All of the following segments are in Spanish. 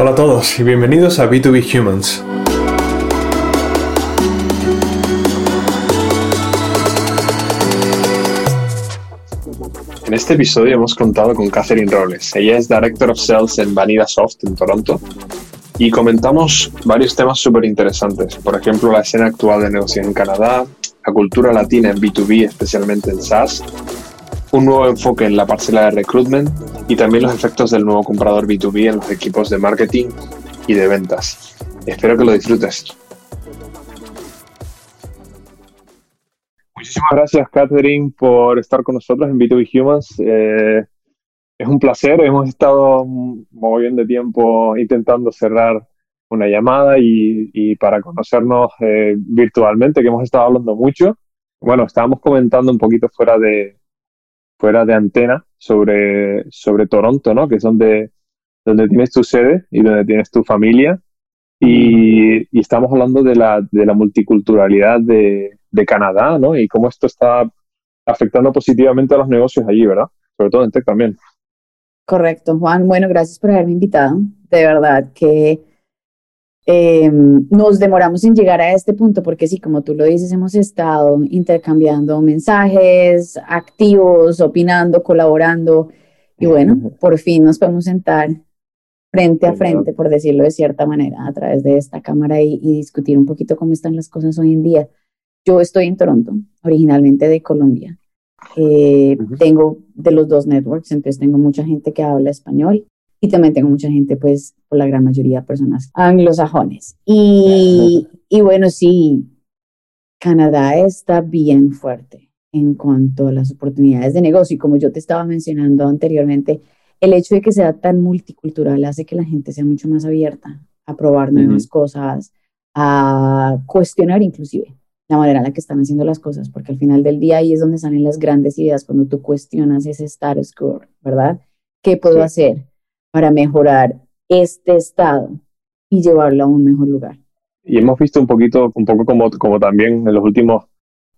Hola a todos y bienvenidos a B2B Humans. En este episodio hemos contado con Catherine Robles. Ella es Director of Sales en Vanilla Soft en Toronto y comentamos varios temas súper interesantes. Por ejemplo, la escena actual de negocio en Canadá, la cultura latina en B2B, especialmente en SaaS, un nuevo enfoque en la parcela de recruitment y también los efectos del nuevo comprador B2B en los equipos de marketing y de ventas. Espero que lo disfrutes. Muchísimas gracias, Catherine, por estar con nosotros en B2B Humans. Eh, es un placer. Hemos estado muy bien de tiempo intentando cerrar una llamada y, para conocernos eh, virtualmente, que hemos estado hablando mucho. Bueno, estábamos comentando un poquito fuera de, fuera de antena sobre, sobre Toronto, ¿no? Que es donde, donde tienes tu sede y donde tienes tu familia. Y, estamos hablando de la, de la multiculturalidad de, de, Canadá, ¿no? Y cómo esto está afectando positivamente a los negocios allí, ¿verdad? Sobre todo en tech también. Correcto, Juan. Bueno, gracias por haberme invitado. De verdad que Em, nos demoramos en llegar a este punto porque sí, como tú lo dices, hemos estado intercambiando mensajes, activos, opinando, colaborando y bueno, por fin nos podemos sentar frente a frente, por decirlo de cierta manera, a través de esta cámara y, discutir un poquito cómo están las cosas hoy en día. Yo estoy en Toronto, originalmente de Colombia. Eh, tengo de los dos networks, entonces tengo mucha gente que habla español y también tengo mucha gente, pues, por la gran mayoría de personas anglosajones. Y, y bueno, sí, Canadá está bien fuerte en cuanto a las oportunidades de negocio. Y como yo te estaba mencionando anteriormente, el hecho de que sea tan multicultural hace que la gente sea mucho más abierta a probar nuevas cosas, a cuestionar inclusive la manera en la que están haciendo las cosas, porque al final del día ahí es donde salen las grandes ideas cuando tú cuestionas ese status quo, ¿verdad? ¿Qué puedo hacer? Para mejorar este estado y llevarlo a un mejor lugar. Y hemos visto un poquito, un poco como, como también en los últimos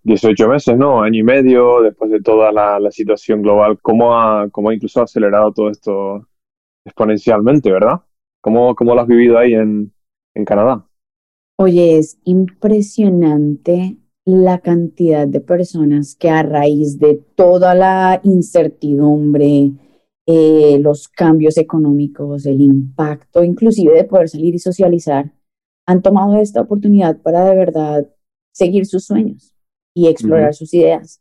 18 meses, ¿no? Año y medio, después de toda la, la situación global, cómo ha, cómo ha incluso acelerado todo esto exponencialmente, ¿verdad? ¿Cómo, cómo lo has vivido ahí en, en Canadá? Oye, es impresionante la cantidad de personas que a raíz de toda la incertidumbre, eh, los cambios económicos, el impacto inclusive de poder salir y socializar, han tomado esta oportunidad para de verdad seguir sus sueños y explorar sus ideas.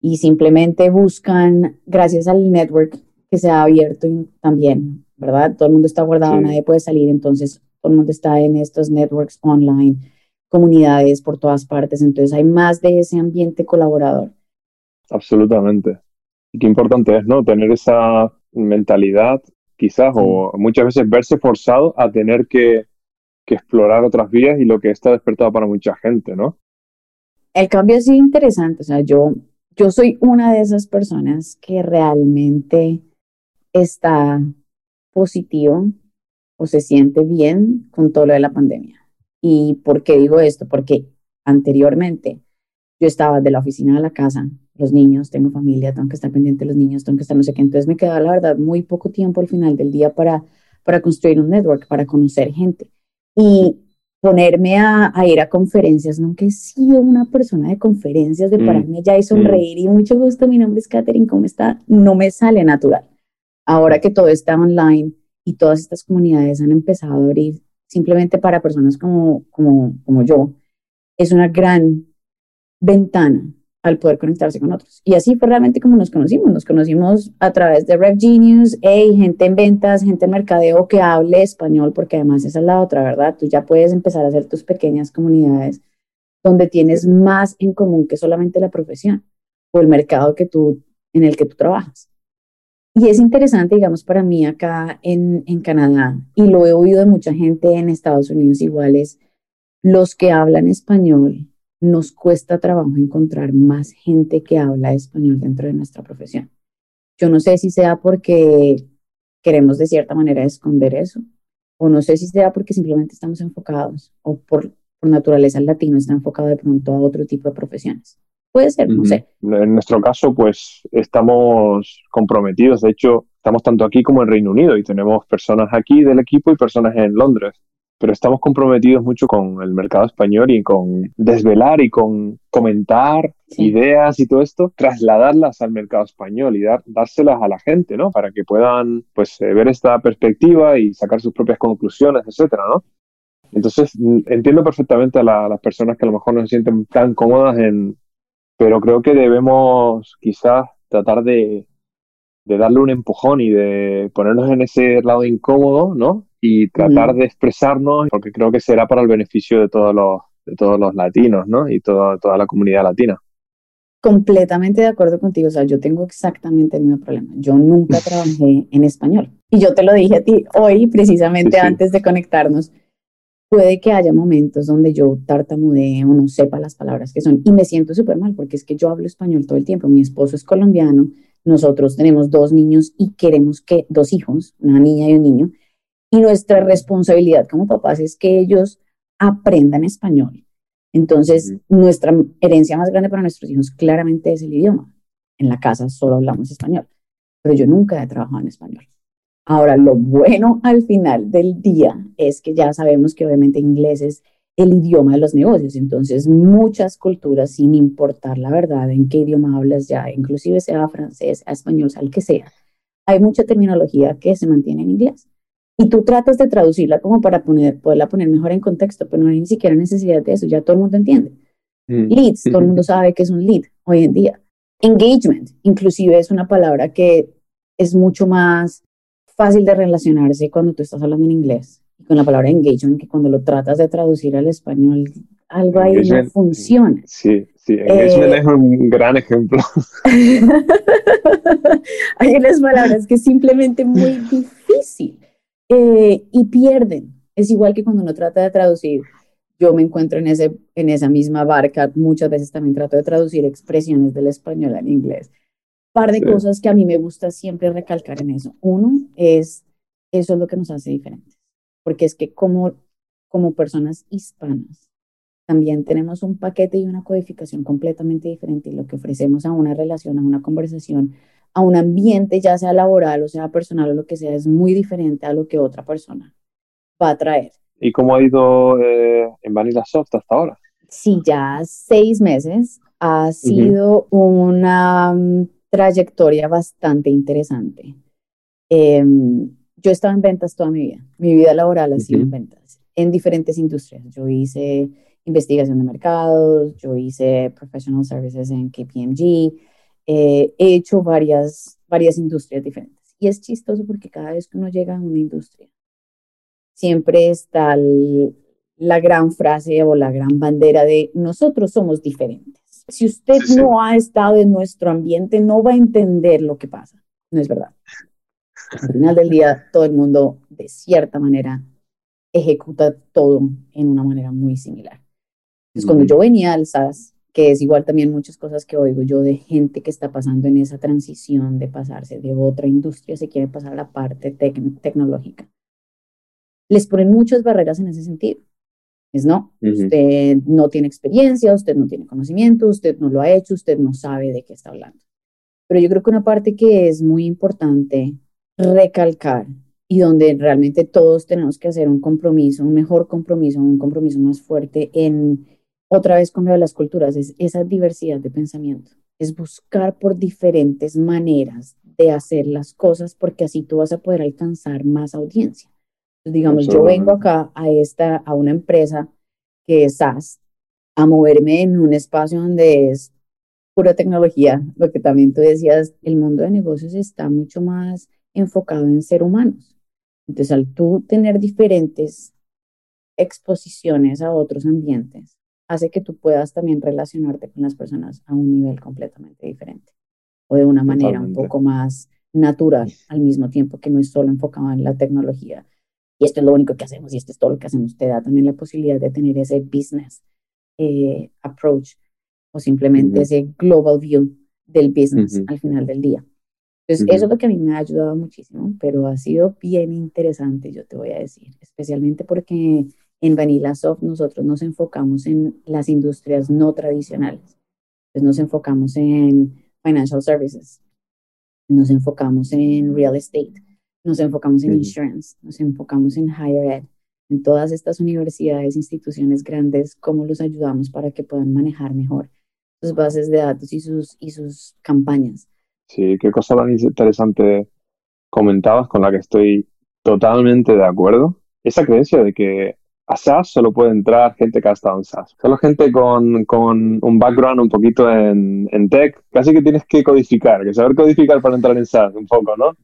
Y simplemente buscan, gracias al network que se ha abierto también, ¿verdad? Todo el mundo está guardado, nadie puede salir, entonces todo el mundo está en estos networks online, comunidades por todas partes, entonces hay más de ese ambiente colaborador. Absolutamente. Y qué importante es, ¿no? Tener esa mentalidad, quizás, o muchas veces verse forzado a tener que, que, explorar otras vías y lo que está despertado para mucha gente, ¿no? El cambio sido interesante. O sea, yo, yo soy una de esas personas que realmente está positivo o se siente bien con todo lo de la pandemia. ¿Y por qué digo esto? Porque anteriormente yo estaba de la oficina a la casa los niños, tengo familia, tengo que estar pendiente de los niños, tengo que estar no sé qué. Entonces me quedaba, la verdad, muy poco tiempo al final del día para, para construir un network, para conocer gente. Y ponerme a, a ir a conferencias, nunca he sido una persona de conferencias, de mm. pararme allá y sonreír y mucho gusto, mi nombre es Katherine, ¿cómo está? No me sale natural. Ahora que todo está online y todas estas comunidades han empezado a abrir simplemente para personas como, como, como yo, es una gran ventana al poder conectarse con otros. Y así fue realmente como nos conocimos. Nos conocimos a través de Rev Genius, hey, gente en ventas, gente en mercadeo que hable español, porque además esa es la otra, ¿verdad? Tú ya puedes empezar a hacer tus pequeñas comunidades donde tienes más en común que solamente la profesión o el mercado que tú, en el que tú trabajas. Y es interesante, digamos, para mí acá en, en Canadá, y lo he oído de mucha gente en Estados Unidos iguales, los que hablan español nos cuesta trabajo encontrar más gente que habla español dentro de nuestra profesión. Yo no sé si sea porque queremos de cierta manera esconder eso, o no sé si sea porque simplemente estamos enfocados, o por, naturaleza el latino está enfocado de pronto a otro tipo de profesiones. Puede ser, no sé. En nuestro caso, pues estamos comprometidos. De hecho, estamos tanto aquí como en Reino Unido y tenemos personas aquí del equipo y personas en Londres pero estamos comprometidos mucho con el mercado español y con desvelar y con comentar ideas y todo esto, trasladarlas al mercado español y dar, dárselas a la gente, ¿no? Para que puedan, pues, eh, ver esta perspectiva y sacar sus propias conclusiones, etcétera, ¿no? Entonces, entiendo perfectamente a, las personas que a lo mejor no se sienten tan cómodas en, pero creo que debemos quizás tratar de, de darle un empujón y de ponernos en ese lado incómodo, ¿no? Y tratar de expresarnos, porque creo que será para el beneficio de todos los, de todos los latinos, ¿no? Y toda, toda la comunidad latina. Completamente de acuerdo contigo, o sea, yo tengo exactamente el mismo problema. Yo nunca trabajé en español. Y yo te lo dije a ti hoy, precisamente antes de conectarnos. Puede que haya momentos donde yo tartamudee o no sepa las palabras que son y me siento súper mal porque es que yo hablo español todo el tiempo. Mi esposo es colombiano, nosotros tenemos dos niños y queremos que, dos hijos, una niña y un niño, y nuestra responsabilidad como papás es que ellos aprendan español. Entonces, nuestra herencia más grande para nuestros hijos claramente es el idioma. En la casa solo hablamos español, pero yo nunca he trabajado en español. Ahora, lo bueno al final del día es que ya sabemos que obviamente inglés es el idioma de los negocios. Entonces, muchas culturas, sin importar la verdad en qué idioma hablas ya, inclusive sea francés, español, sea el que sea, hay mucha terminología que se mantiene en inglés y tú tratas de traducirla como para poner, poderla poner mejor en contexto, pero no hay ni siquiera necesidad de eso, ya todo el mundo entiende. Mm. Leads, todo el mundo sabe que es un lead hoy en día. Engagement, inclusive es una palabra que es mucho más fácil de relacionarse cuando tú estás hablando en inglés con la palabra engagement que cuando lo tratas de traducir al español, algo ahí no funciona. Sí, sí, engagement eh, es un gran ejemplo. hay unas palabras que es simplemente muy difícil. Eh, y pierden. Es igual que cuando uno trata de traducir. Yo me encuentro en, ese, en esa misma barca. Muchas veces también trato de traducir expresiones del español al inglés. Par de cosas que a mí me gusta siempre recalcar en eso. Uno es, eso es lo que nos hace diferentes. Porque es que como, como personas hispanas, también tenemos un paquete y una codificación completamente diferente y lo que ofrecemos a una relación, a una conversación, a un ambiente, ya sea laboral o sea personal o lo que sea, es muy diferente a lo que otra persona va a traer. ¿Y cómo ha ido eh, en Vanilla Soft hasta ahora? Sí, ya seis meses. Ha sido una mm, trayectoria bastante interesante. Em, yo he estado en ventas toda mi vida. Mi vida laboral ha sido en ventas, en diferentes industrias. Yo hice investigación de mercados, yo hice professional services en KPMG, eh, he hecho varias, varias industrias diferentes. Y es chistoso porque cada vez que uno llega a una industria, siempre está la gran frase o la gran bandera de nosotros somos diferentes. Si usted no ha estado en nuestro ambiente, no va a entender lo que pasa. No es verdad. Al final del día, todo el mundo, de cierta manera, ejecuta todo en una manera muy similar. Entonces, cuando yo venía al SAS, que es igual también muchas cosas que oigo yo de gente que está pasando en esa transición de pasarse de otra industria, se quiere pasar a la parte tecnológica. Les ponen muchas barreras en ese sentido. Es no, usted no tiene experiencia, usted no tiene conocimiento, usted no lo ha hecho, usted no sabe de qué está hablando. Pero yo creo que una parte que es muy importante recalcar y donde realmente todos tenemos que hacer un compromiso, un mejor compromiso, un compromiso más fuerte en otra vez con lo de las culturas, es esa diversidad de pensamiento, es buscar por diferentes maneras de hacer las cosas porque así tú vas a poder alcanzar más audiencia. digamos, yo vengo acá a, esta, a una empresa que es SaaS, a moverme en un espacio donde es pura tecnología, lo que también tú decías, el mundo de negocios está mucho más enfocado en ser humanos. Entonces, al tú tener diferentes exposiciones a otros ambientes, hace que tú puedas también relacionarte con las personas a un nivel completamente diferente o de una manera un poco más natural al mismo tiempo que no es solo enfocado en la tecnología. Y esto es lo único que hacemos y esto es todo lo que hacemos. Te da también la posibilidad de tener ese business eh, approach o simplemente ese global view del business al final del día. Entonces, eso es lo que a mí me ha ayudado muchísimo, pero ha sido bien interesante, yo te voy a decir, especialmente porque en Vanilla Soft nosotros nos enfocamos en las industrias no tradicionales. Pues nos enfocamos en financial services, nos enfocamos en real estate, nos enfocamos en insurance, nos enfocamos en higher ed, en todas estas universidades, instituciones grandes, cómo los ayudamos para que puedan manejar mejor sus bases de datos y sus, y sus campañas. Sí, qué cosa tan interesante comentabas con la que estoy totalmente de acuerdo. Esa creencia de que a SaaS solo puede entrar gente que ha estado en SaaS. Solo gente con, con un background un poquito en, en, tech. Casi que tienes que codificar, que saber codificar para entrar en SaaS un poco, ¿no?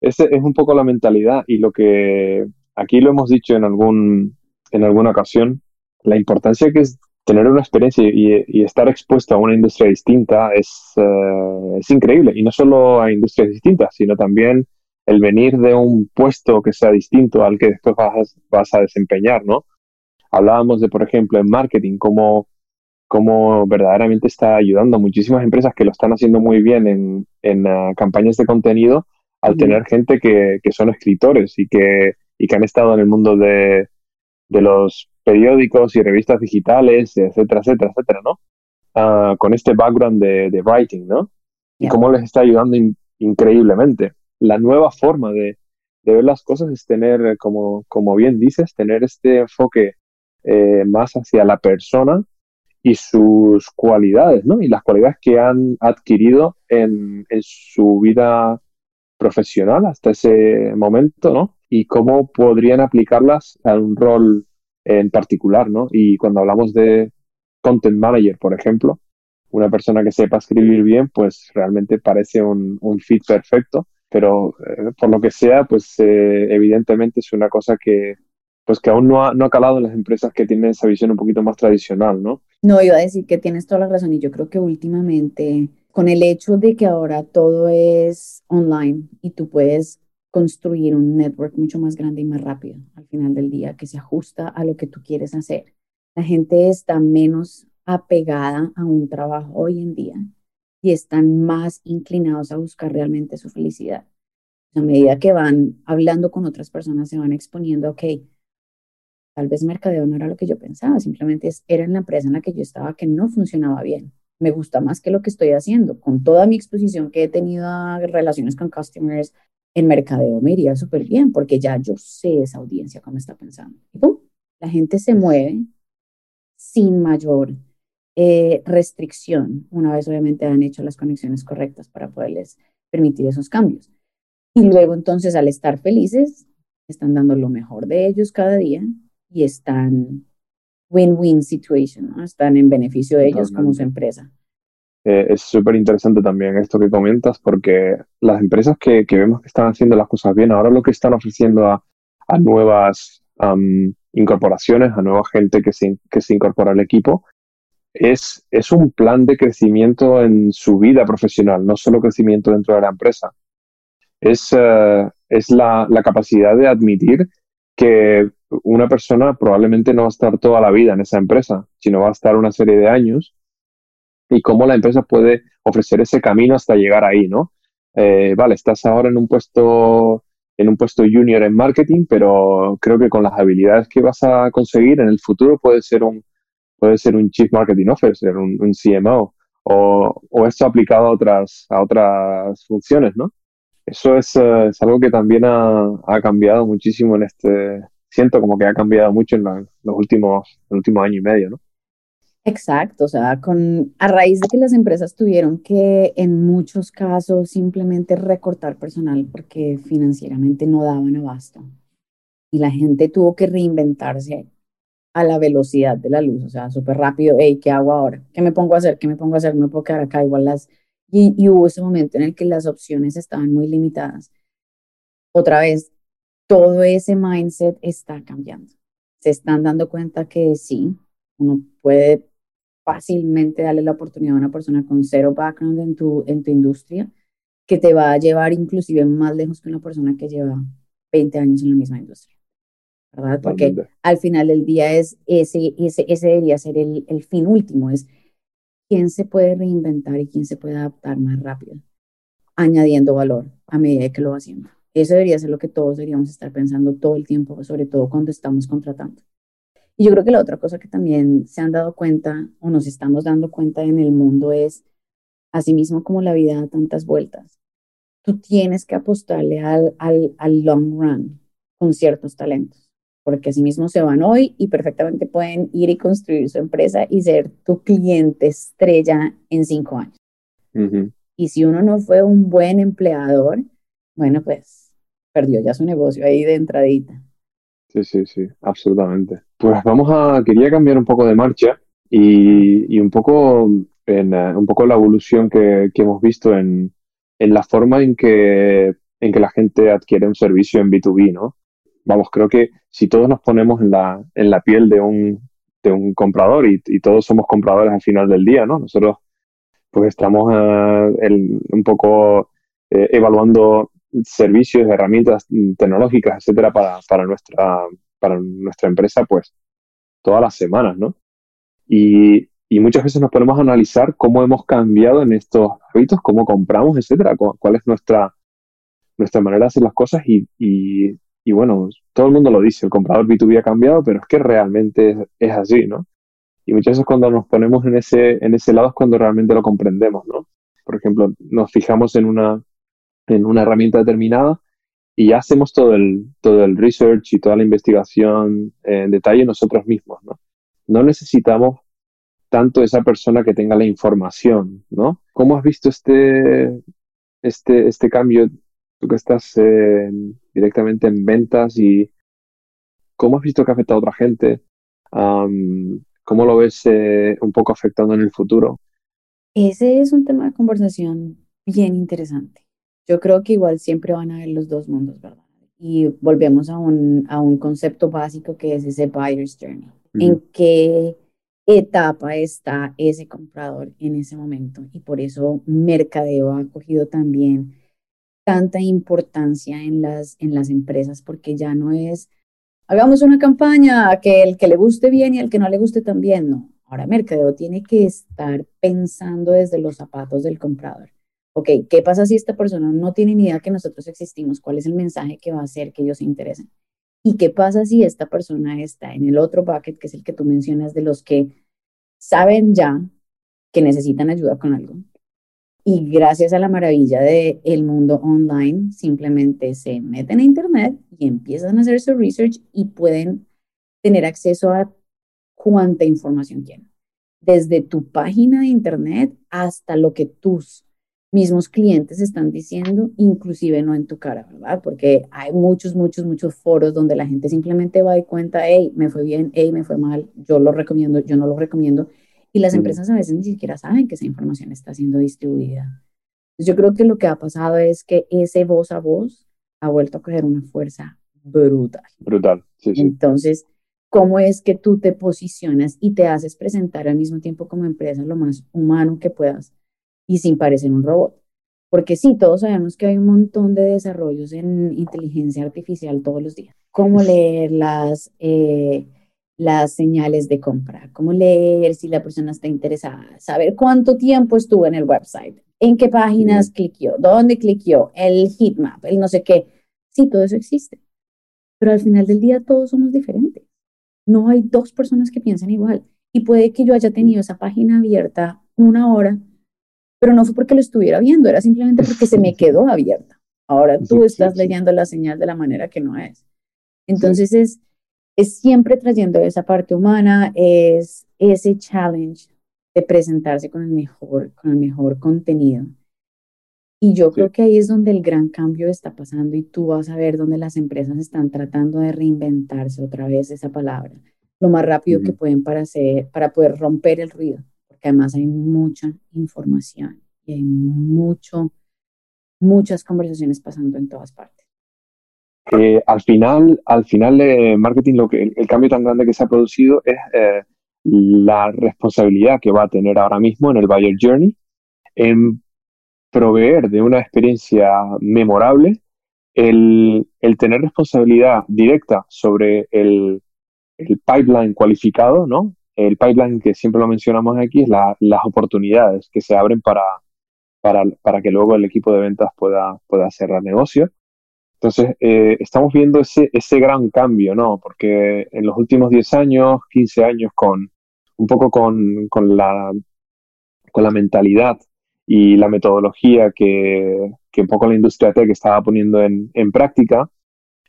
Ese es un poco la mentalidad y lo que aquí lo hemos dicho en, algún, en alguna ocasión, la importancia que es tener una experiencia y, estar expuesto a una industria distinta es, eh, es increíble. Y no solo a industrias distintas, sino también el venir de un puesto que sea distinto al que después vas, vas a desempeñar, ¿no? Hablábamos de, por ejemplo, en marketing, cómo, cómo verdaderamente está ayudando a muchísimas empresas que lo están haciendo muy bien en, en ah, campañas de contenido al tener gente que, que, son escritores y que, y que han estado en el mundo de, de los periódicos y revistas digitales, etcétera, etcétera, etcétera, ¿no? Ah, con este background de, de, writing, ¿no? Y cómo les está ayudando increíblemente la nueva forma de, ver las cosas es tener, como, como bien dices, tener este enfoque eh, más hacia la persona y sus cualidades, ¿no? Y las cualidades que han adquirido en, su vida profesional hasta ese momento, ¿no? Y cómo podrían aplicarlas a un rol en particular, ¿no? Y cuando hablamos de content manager, por ejemplo, una persona que sepa escribir bien, pues realmente parece un fit perfecto pero eh, por lo que sea, pues eh, evidentemente es una cosa que, pues que aún no ha, no ha calado en las empresas que tienen esa visión un poquito más tradicional, ¿no? No, iba a decir que tienes toda la razón y yo creo que últimamente, con el hecho de que ahora todo es online y tú puedes construir un network mucho más grande y más rápido al final del día que se ajusta a lo que tú quieres hacer. La gente está menos apegada a un trabajo hoy en día y están más inclinados a buscar realmente su felicidad. A medida que van hablando con otras personas, se van exponiendo, ok, tal vez mercadeo no era lo que yo pensaba, simplemente era en la empresa en la que yo estaba que no funcionaba bien. Me gusta más que lo que estoy haciendo. Con toda mi exposición que he tenido a relaciones con customers, en mercadeo me iría súper bien porque ya yo sé esa audiencia cómo está pensando. Y pum, la gente se mueve sin mayor eh, restricción, una vez obviamente han hecho las conexiones correctas para poderles permitir esos cambios. Y luego entonces al estar felices, están dando lo mejor de ellos cada día y están win-win situation, ¿no? están en beneficio de ellos como su empresa. Eh, es súper interesante también esto que comentas porque las empresas que, que, vemos que están haciendo las cosas bien, ahora lo que están ofreciendo a, a nuevas incorporaciones, a nueva gente que se, que se incorpora al equipo, es, es un plan de crecimiento en su vida profesional, no solo crecimiento dentro de la empresa. Es, eh, es la, la, capacidad de admitir que una persona probablemente no va a estar toda la vida en esa empresa, sino va a estar una serie de años y cómo la empresa puede ofrecer ese camino hasta llegar ahí, ¿no? Eh, vale, estás ahora en un puesto en un puesto junior en marketing, pero creo que con las habilidades que vas a conseguir en el futuro puede ser un, puede ser un Chief Marketing Officer, un, un CMO, o, o, esto aplicado a otras, a otras funciones, ¿no? Eso es, eh, es algo que también ha, ha, cambiado muchísimo en este, siento como que ha cambiado mucho en los últimos, el último año y medio, ¿no? Exacto, o sea, con, a raíz de que las empresas tuvieron que en muchos casos simplemente recortar personal porque financieramente no daban abasto y la gente tuvo que reinventarse a la velocidad de la luz, o sea, súper rápido, hey, ¿qué hago ahora? ¿Qué me pongo a hacer? ¿Qué me pongo a hacer? me puedo quedar acá igual las... Y, hubo ese momento en el que las opciones estaban muy limitadas. Otra vez, todo ese mindset está cambiando. Se están dando cuenta que sí, uno puede fácilmente darle la oportunidad a una persona con cero background en tu, en tu industria, que te va a llevar inclusive más lejos que una persona que lleva 20 años en la misma industria. ¿Verdad? Porque al final del día es ese, ese, ese debería ser el, el fin último, es quién se puede reinventar y quién se puede adaptar más rápido, añadiendo valor a medida que lo va haciendo. Eso debería ser lo que todos deberíamos estar pensando todo el tiempo, sobre todo cuando estamos contratando. Y yo creo que la otra cosa que también se han dado cuenta o nos estamos dando cuenta en el mundo es, asimismo como la vida da tantas vueltas, tú tienes que apostarle al, al, al long run con ciertos talentos, porque así mismo se van hoy y perfectamente pueden ir y construir su empresa y ser tu cliente estrella en cinco años. Y si uno no fue un buen empleador, bueno, pues perdió ya su negocio ahí de entradita. Sí, sí, sí, absolutamente. Pues vamos a, quería cambiar un poco de marcha y, y un poco en uh, un poco la evolución que, que hemos visto en, en, la forma en que, en que la gente adquiere un servicio en B2B, ¿no? Vamos, creo que si todos nos ponemos en la, en la piel de un, de un comprador y, y todos somos compradores al final del día, ¿no? Nosotros pues estamos uh, el, un poco eh, evaluando servicios, herramientas tecnológicas, etcétera, para, para, nuestra, para nuestra empresa, pues todas las semanas, ¿no? Y, y, muchas veces nos ponemos a analizar cómo hemos cambiado en estos hábitos, cómo compramos, etcétera, cuál es nuestra, nuestra manera de hacer las cosas y, y, y, bueno, todo el mundo lo dice, el comprador B2B ha cambiado, pero es que realmente es, así, ¿no? Y muchas veces cuando nos ponemos en ese, en ese lado es cuando realmente lo comprendemos, ¿no? Por ejemplo, nos fijamos en una, en una herramienta determinada y hacemos todo el, todo el research y toda la investigación en detalle nosotros mismos, ¿no? No necesitamos tanto esa persona que tenga la información, ¿no? ¿Cómo has visto este, este, este cambio? Tú que estás eh, directamente en ventas y cómo has visto que ha afectado a otra gente? Um, ¿Cómo lo ves eh, un poco afectando en el futuro? Ese es un tema de conversación bien interesante. Yo creo que igual siempre van a haber los dos mundos, ¿verdad? Y volvemos a un, a un concepto básico que es ese buyer's journey. Mm. ¿En qué etapa está ese comprador en ese momento? Y por eso Mercadeo ha cogido también tanta importancia en las, en las empresas, porque ya no es, hagamos una campaña que el que le guste bien y el que no le guste también, no. Ahora Mercadeo tiene que estar pensando desde los zapatos del comprador ok, ¿qué pasa si esta persona no tiene ni idea que nosotros existimos? ¿Cuál es el mensaje que va a hacer que ellos se interesen? ¿Y qué pasa si esta persona está en el otro bucket, que es el que tú mencionas, de los que saben ya que necesitan ayuda con algo? Y gracias a la maravilla del el mundo online, simplemente se meten a Internet y empiezan a hacer su research y pueden tener acceso a cuánta información quieren. Desde tu página de Internet hasta lo que tus mismos clientes están diciendo, inclusive no en tu cara, ¿verdad? Porque hay muchos, muchos, muchos foros donde la gente simplemente va y cuenta, hey, me fue bien, hey, me fue mal, yo lo recomiendo, yo no lo recomiendo. Y las empresas a veces ni siquiera saben que esa información está siendo distribuida. Yo creo que lo que ha pasado es que ese voz a voz ha vuelto a coger una fuerza brutal. Brutal, sí, sí. Entonces, ¿cómo es que tú te posicionas y te haces presentar al mismo tiempo como empresa lo más humano que puedas? y sin parecer un robot. Porque sí, todos sabemos que hay un montón de desarrollos en inteligencia artificial todos los días. Cómo leer las, eh, las señales de compra, cómo leer si la persona está interesada, saber cuánto tiempo estuvo en el website, en qué páginas cliqueó, dónde cliqueó, el heatmap, el no sé qué. Sí, todo eso existe. Pero al final del día todos somos diferentes. No hay dos personas que piensen igual. Y puede que yo haya tenido esa página abierta una hora pero no fue porque lo estuviera viendo, era simplemente porque se me quedó abierta. Ahora tú estás leyendo la señal de la manera que no es. Entonces es, es siempre trayendo esa parte humana, es ese challenge de presentarse con el mejor, con el mejor contenido. Y yo creo que ahí es donde el gran cambio está pasando y tú vas a ver donde las empresas están tratando de reinventarse otra vez esa palabra, lo más rápido que pueden para, hacer, para poder romper el ruido además hay mucha información y hay mucho, muchas conversaciones pasando en todas partes. Eh, al final, al final de marketing, lo que, el, cambio tan grande que se ha producido es eh, la responsabilidad que va a tener ahora mismo en el Buyer Journey en proveer de una experiencia memorable, el, el tener responsabilidad directa sobre el, el pipeline cualificado, ¿no? el pipeline que siempre lo mencionamos aquí es las oportunidades que se abren para, para, para, que luego el equipo de ventas pueda, pueda cerrar negocio. Entonces, eh, estamos viendo ese, ese gran cambio, ¿no? Porque en los últimos 10 años, 15 años, con un poco con, con, la, con la mentalidad y la metodología que, que un poco la industria tech estaba poniendo en, en práctica,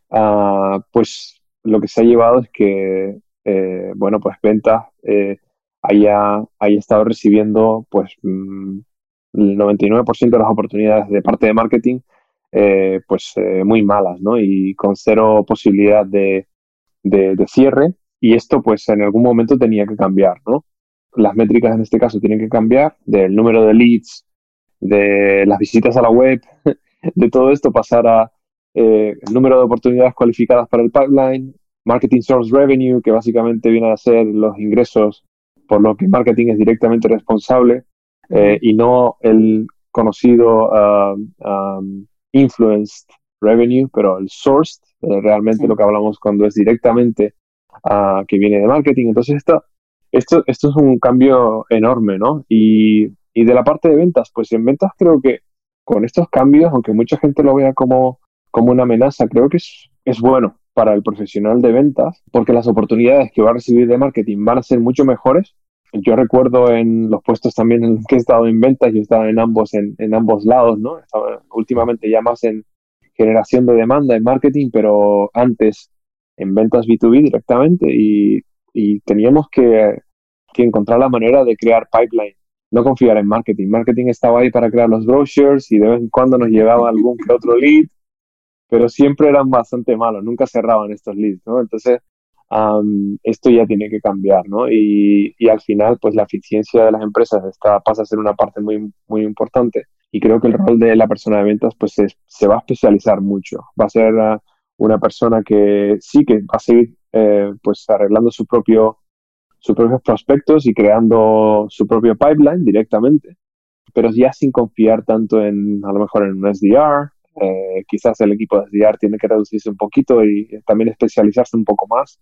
uh, pues lo que se ha llevado es que, eh, bueno, pues ventas eh, haya, haya estado recibiendo pues mm, el 99% de las oportunidades de parte de marketing eh, pues eh, muy malas, ¿no? Y con cero posibilidad de, de, de, cierre. Y esto pues en algún momento tenía que cambiar, ¿no? Las métricas en este caso tienen que cambiar del número de leads, de las visitas a la web, de todo esto pasar a eh, el número de oportunidades cualificadas para el pipeline, marketing source revenue, que básicamente viene a ser los ingresos por lo que marketing es directamente responsable eh, y no el conocido um, um, influenced revenue, pero el sourced, eh, realmente sí. lo que hablamos cuando es directamente uh, que viene de marketing. Entonces, esto, esto, esto es un cambio enorme, ¿no? Y, y de la parte de ventas, pues en ventas creo que con estos cambios, aunque mucha gente lo vea como, como una amenaza, creo que es, es bueno para el profesional de ventas, porque las oportunidades que va a recibir de marketing van a ser mucho mejores. Yo recuerdo en los puestos también en que he estado en ventas, yo estaba en ambos, en, en ambos lados, ¿no? Estaba últimamente ya más en generación de demanda, en marketing, pero antes en ventas B2B directamente y, y teníamos que, que encontrar la manera de crear pipeline no confiar en marketing. Marketing estaba ahí para crear los brochures y de vez en cuando nos llegaba algún que otro lead, pero siempre eran bastante malos, nunca cerraban estos leads, ¿no? Entonces, um, esto ya tiene que cambiar, ¿no? Y, y, al final, pues la eficiencia de las empresas está, pasa a ser una parte muy, muy importante. Y creo que el rol de la persona de ventas, pues se, se va a especializar mucho. Va a ser uh, una persona que sí que va a seguir, eh, pues arreglando su propio sus propios prospectos y creando su propio pipeline directamente, pero ya sin confiar tanto en, a lo mejor en un SDR, eh, quizás el equipo de SDR tiene que reducirse un poquito y también especializarse un poco más,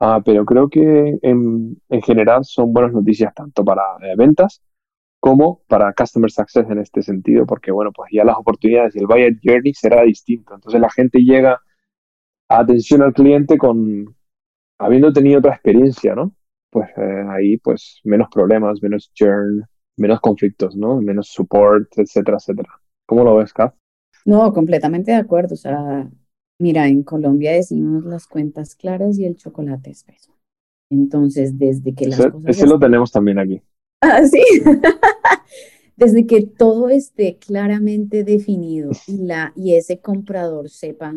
uh, pero creo que en, en, general son buenas noticias tanto para eh, ventas como para Customer Success en este sentido, porque bueno, pues ya las oportunidades y el buyer journey será distinto, entonces la gente llega a atención al cliente con habiendo tenido otra experiencia, ¿no? pues eh, ahí pues menos problemas, menos churn, menos conflictos, ¿no? Menos support, etcétera, etcétera. ¿Cómo lo ves, Kath? No, completamente de acuerdo. O sea, mira, en Colombia decimos las cuentas claras y el chocolate espeso. Entonces, desde que las ese, cosas... Ese lo tenemos también aquí. Ah, sí. desde que todo esté claramente definido y, la, y ese comprador sepa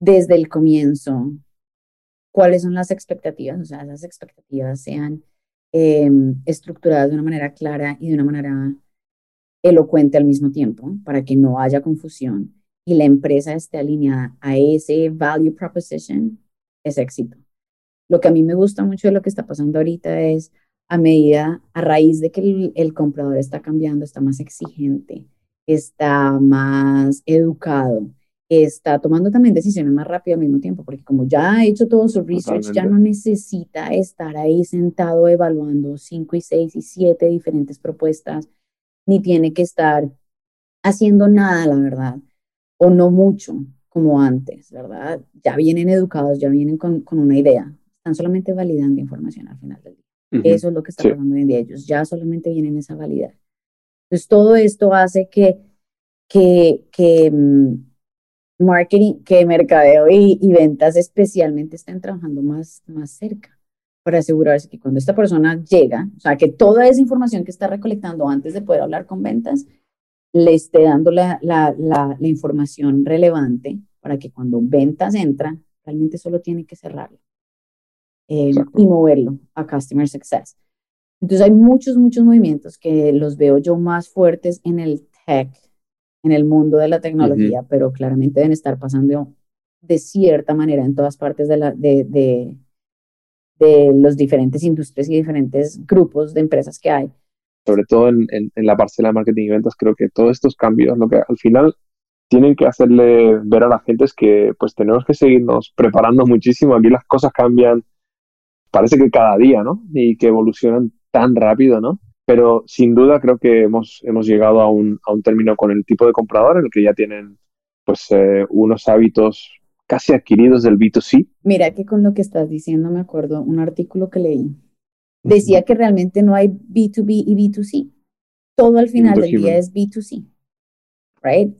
desde el comienzo cuáles son las expectativas, o sea, esas expectativas sean eh, estructuradas de una manera clara y de una manera elocuente al mismo tiempo, para que no haya confusión y la empresa esté alineada a ese value proposition, es éxito. Lo que a mí me gusta mucho de lo que está pasando ahorita es a medida, a raíz de que el, el comprador está cambiando, está más exigente, está más educado, está tomando también decisiones más rápido al mismo tiempo, porque como ya ha hecho todo su research, Totalmente. ya no necesita estar ahí sentado evaluando cinco y seis y siete diferentes propuestas, ni tiene que estar haciendo nada, la verdad, o no mucho como antes, ¿verdad? Ya vienen educados, ya vienen con, con una idea, están solamente validando información al final del día. Uh -huh. Eso es lo que está sí. pasando hoy en día, ellos ya solamente vienen esa validar. Entonces, todo esto hace que, que, que mm, marketing, que mercadeo y, y, ventas especialmente estén trabajando más, más cerca para asegurarse que cuando esta persona llega, o sea, que toda esa información que está recolectando antes de poder hablar con ventas, le esté dando la, la, la, la información relevante para que cuando ventas entra, realmente solo tiene que cerrarlo eh, y moverlo a Customer Success. Entonces hay muchos, muchos movimientos que los veo yo más fuertes en el tech, en el mundo de la tecnología, uh -huh. pero claramente deben estar pasando de cierta manera en todas partes de, la, de, de, de los diferentes industrias y diferentes grupos de empresas que hay. Sobre todo en, en, en, la parcela de marketing y ventas, creo que todos estos cambios, lo que al final tienen que hacerle ver a la gente es que pues tenemos que seguirnos preparando muchísimo. Aquí las cosas cambian, parece que cada día, ¿no? Y que evolucionan tan rápido, ¿no? pero sin duda creo que hemos, hemos llegado a un, a un término con el tipo de comprador en el que ya tienen pues eh, unos hábitos casi adquiridos del B2C. Mira que con lo que estás diciendo me acuerdo un artículo que leí. Decía que realmente no hay B2B y B2C, todo al final del día es B2C, right?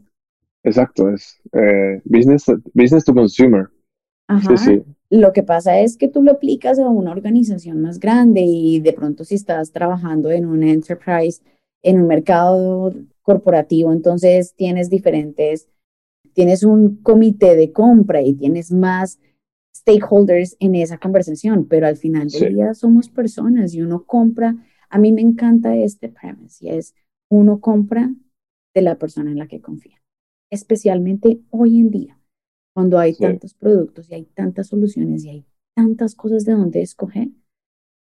Exacto, es eh, business, business to consumer. Ajá. Lo que pasa es que tú lo aplicas a una organización más grande y de pronto si estás trabajando en un enterprise, en un mercado corporativo, entonces tienes diferentes, tienes un comité de compra y tienes más stakeholders en esa conversación, pero al final del día somos personas y uno compra, a mí me encanta este premise y es uno compra de la persona en la que confía, especialmente hoy en día, cuando hay tantos productos y hay tantas soluciones y hay tantas cosas de donde escoger.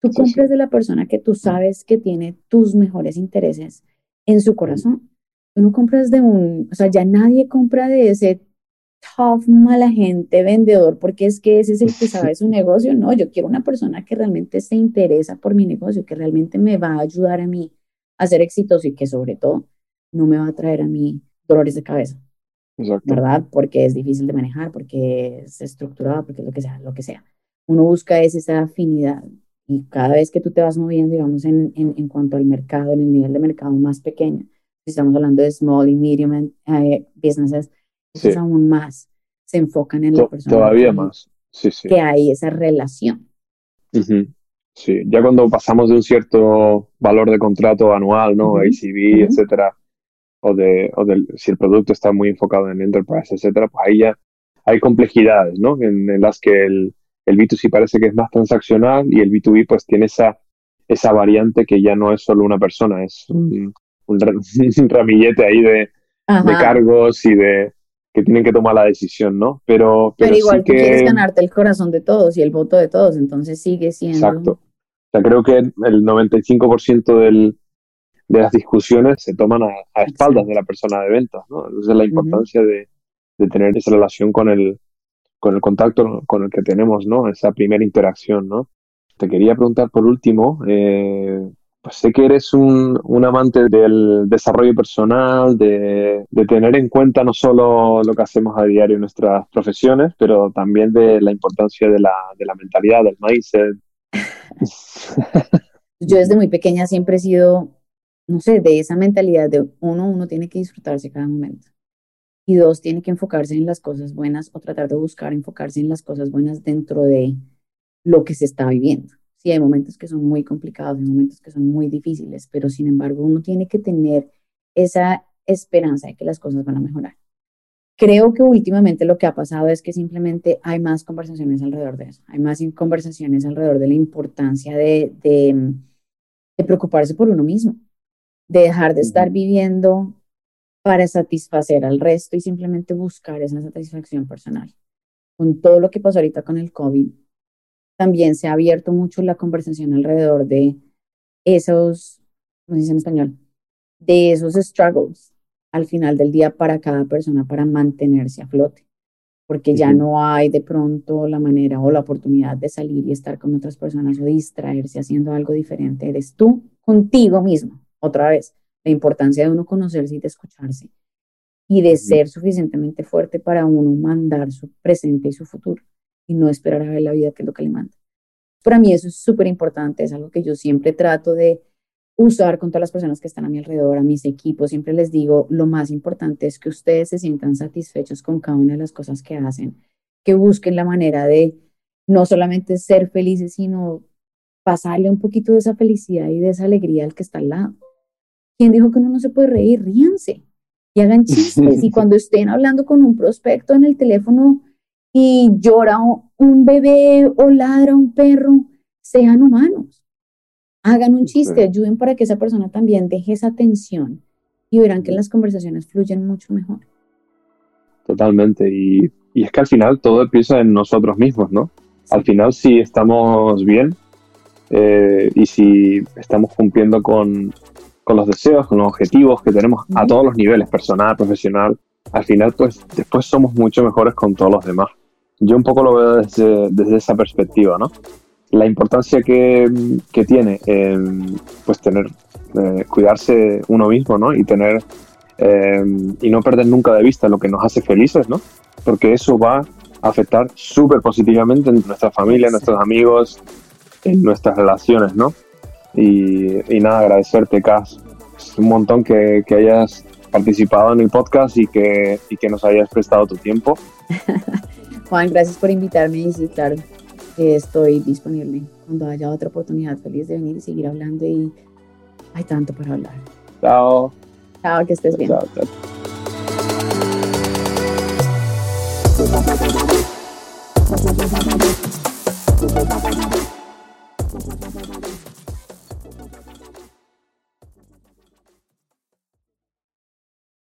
Tú compras de la persona que tú sabes que tiene tus mejores intereses en su corazón. Tú no compras de un, o sea, ya nadie compra de ese tough, mala gente, vendedor, porque es que ese es el que sabe su negocio. No, yo quiero una persona que realmente se interesa por mi negocio, que realmente me va a ayudar a mí a ser exitoso y que sobre todo no me va a traer a mí dolores de cabeza. Exacto. ¿Verdad? Porque es difícil de manejar, porque es estructurado, porque lo que sea, lo que sea. Uno busca es esa afinidad y cada vez que tú te vas moviendo, digamos, en, en, en cuanto al mercado, en el nivel de mercado más pequeño, si estamos hablando de small y medium eh, businesses, pues aún más se enfocan en la persona. Todavía más, sí, sí. Que hay esa relación. Sí, ya cuando pasamos de un cierto valor de contrato anual, ¿no? ACV, etcétera, o de, o de si el producto está muy enfocado en enterprise, etcétera, pues ahí ya hay complejidades, ¿no? En, las que el, el B2C parece que es más transaccional y el B2B pues tiene esa, esa variante que ya no es solo una persona, es un, un, ramillete ahí de, de cargos y de, que tienen que tomar la decisión, ¿no? Pero, pero, igual tú quieres ganarte el corazón de todos y el voto de todos, entonces sigue siendo. Exacto. O sea, creo que el 95% del, de las discusiones se toman a, espaldas de la persona de ventas, ¿no? Entonces la importancia de, de, tener esa relación con el, con el contacto con el que tenemos, ¿no? Esa primera interacción, ¿no? Te quería preguntar por último, eh, pues sé que eres un, un, amante del desarrollo personal, de, de, tener en cuenta no solo lo que hacemos a diario en nuestras profesiones, pero también de la importancia de la, de la mentalidad, del mindset. Yo desde muy pequeña siempre he sido, no sé, de esa mentalidad de uno, uno tiene que disfrutarse cada momento. Y dos, tiene que enfocarse en las cosas buenas o tratar de buscar enfocarse en las cosas buenas dentro de lo que se está viviendo Sí, hay momentos que son muy complicados, hay momentos que son muy difíciles, pero sin embargo uno tiene que tener esa esperanza de que las cosas van a mejorar. Creo que últimamente lo que ha pasado es que simplemente hay más conversaciones alrededor de eso, hay más conversaciones alrededor de la importancia de, de, de preocuparse por uno mismo, de dejar de estar viviendo para satisfacer al resto y simplemente buscar esa satisfacción personal. Con todo lo que pasó ahorita con el COVID, también se ha abierto mucho la conversación alrededor de esos, ¿cómo se dice en español? De esos struggles al final del día para cada persona para mantenerse a flote, porque ya no hay de pronto la manera o la oportunidad de salir y estar con otras personas o distraerse haciendo algo diferente. Eres tú contigo mismo, otra vez, la importancia de uno conocerse y de escucharse y de ser suficientemente fuerte para uno mandar su presente y su futuro y no esperar a ver la vida que es lo que le manda. Para mí eso es súper importante, es algo que yo siempre trato de usar con todas las personas que están a mi alrededor, a mis equipos, siempre les digo, lo más importante es que ustedes se sientan satisfechos con cada una de las cosas que hacen, que busquen la manera de no solamente ser felices, sino pasarle un poquito de esa felicidad y de esa alegría al que está al lado. ¿Quién dijo que uno no se puede reír? Ríanse y hagan chistes. y cuando estén hablando con un prospecto en el teléfono, y llora un bebé o ladra un perro, sean humanos. Hagan un chiste, ayuden para que esa persona también deje esa tensión y verán que las conversaciones fluyen mucho mejor. Totalmente. Y, y es que al final todo empieza en nosotros mismos, ¿no? Al final si estamos bien eh, y si estamos cumpliendo con, con, los deseos, con los objetivos que tenemos a todos los niveles, personal, profesional, al final pues después somos mucho mejores con todos los demás yo un poco lo veo desde, desde esa perspectiva, ¿no? La importancia que, que tiene pues tener, eh, cuidarse uno mismo, ¿no? Y tener, eh, y no perder nunca de vista lo que nos hace felices, ¿no? Porque eso va a afectar súper positivamente en nuestra familia, en nuestros amigos, en nuestras relaciones, ¿no? Y, y nada, agradecerte, Cas, un montón que, que hayas participado en el podcast y que, y que nos hayas prestado tu tiempo. Juan, gracias por invitarme y sí, claro, que estoy disponible cuando haya otra oportunidad. Feliz de venir y seguir hablando y hay tanto para hablar. Chao. Chao, que estés bien. Chao, chao.